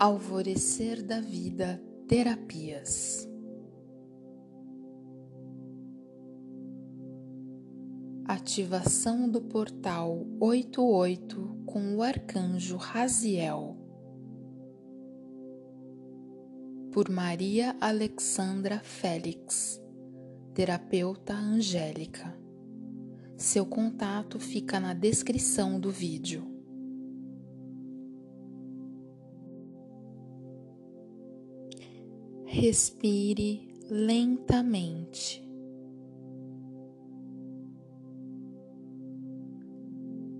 Alvorecer da Vida Terapias. Ativação do portal 88 com o arcanjo Raziel. Por Maria Alexandra Félix, terapeuta angélica. Seu contato fica na descrição do vídeo. Respire lentamente.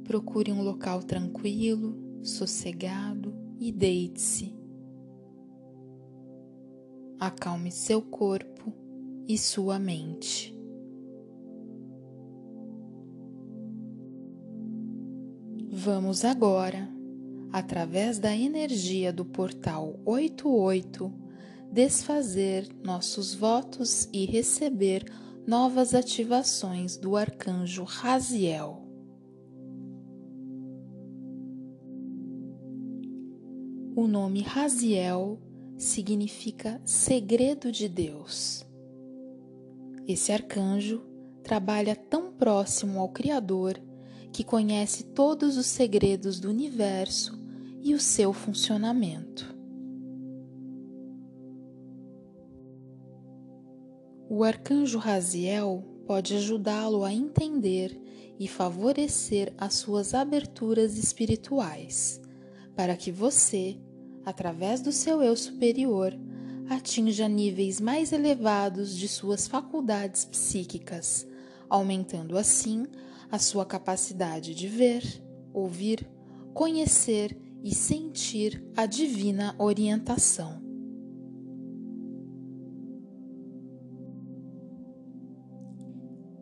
Procure um local tranquilo, sossegado e deite-se. Acalme seu corpo e sua mente. Vamos agora, através da energia do portal 88, desfazer nossos votos e receber novas ativações do arcanjo Raziel. O nome Raziel significa segredo de Deus. Esse arcanjo trabalha tão próximo ao Criador que conhece todos os segredos do universo e o seu funcionamento. O arcanjo Raziel pode ajudá-lo a entender e favorecer as suas aberturas espirituais, para que você, através do seu eu superior, atinja níveis mais elevados de suas faculdades psíquicas, aumentando assim a sua capacidade de ver, ouvir, conhecer e sentir a divina orientação.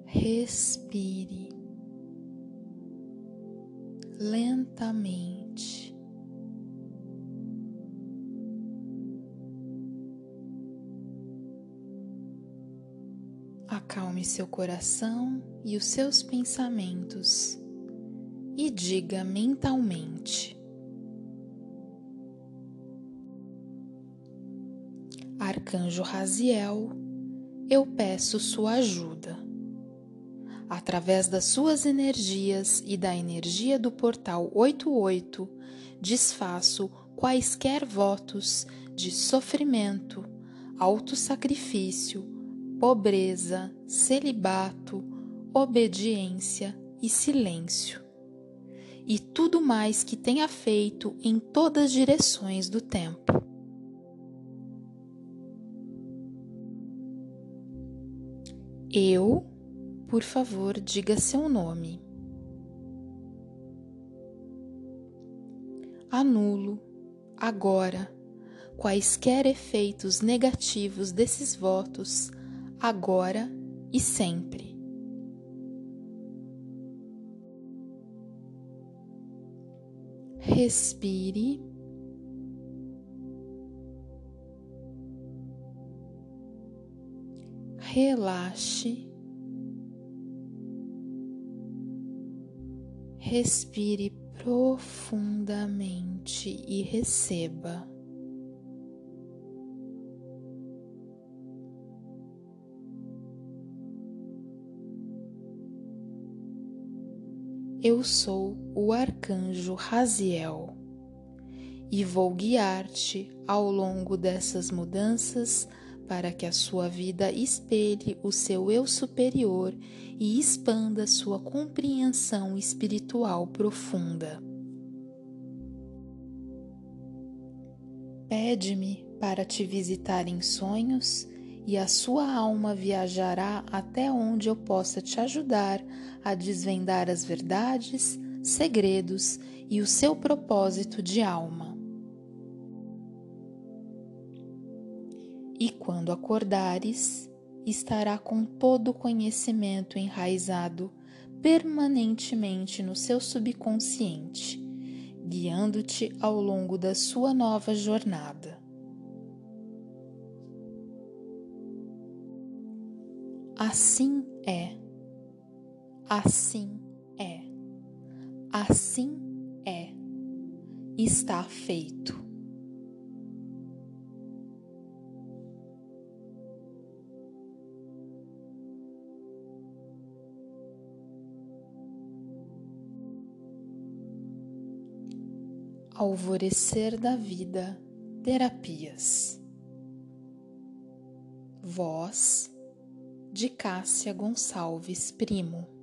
Respire lentamente. Acalme seu coração e os seus pensamentos e diga mentalmente: Arcanjo Raziel, eu peço sua ajuda através das suas energias e da energia do portal 88, desfaço quaisquer votos de sofrimento, autossacrifício, pobreza, celibato, obediência e silêncio. E tudo mais que tenha feito em todas as direções do tempo. Eu por favor, diga seu nome. Anulo, agora, quaisquer efeitos negativos desses votos, agora e sempre. Respire. Relaxe. Respire profundamente e receba. Eu sou o arcanjo Raziel e vou guiar-te ao longo dessas mudanças para que a sua vida espelhe o seu eu superior e expanda sua compreensão espiritual profunda. Pede-me para te visitar em sonhos e a sua alma viajará até onde eu possa te ajudar a desvendar as verdades, segredos e o seu propósito de alma. E quando acordares, estará com todo o conhecimento enraizado permanentemente no seu subconsciente, guiando-te ao longo da sua nova jornada. Assim é, assim é, assim é, está feito. Alvorecer da Vida Terapias. Voz de Cássia Gonçalves Primo.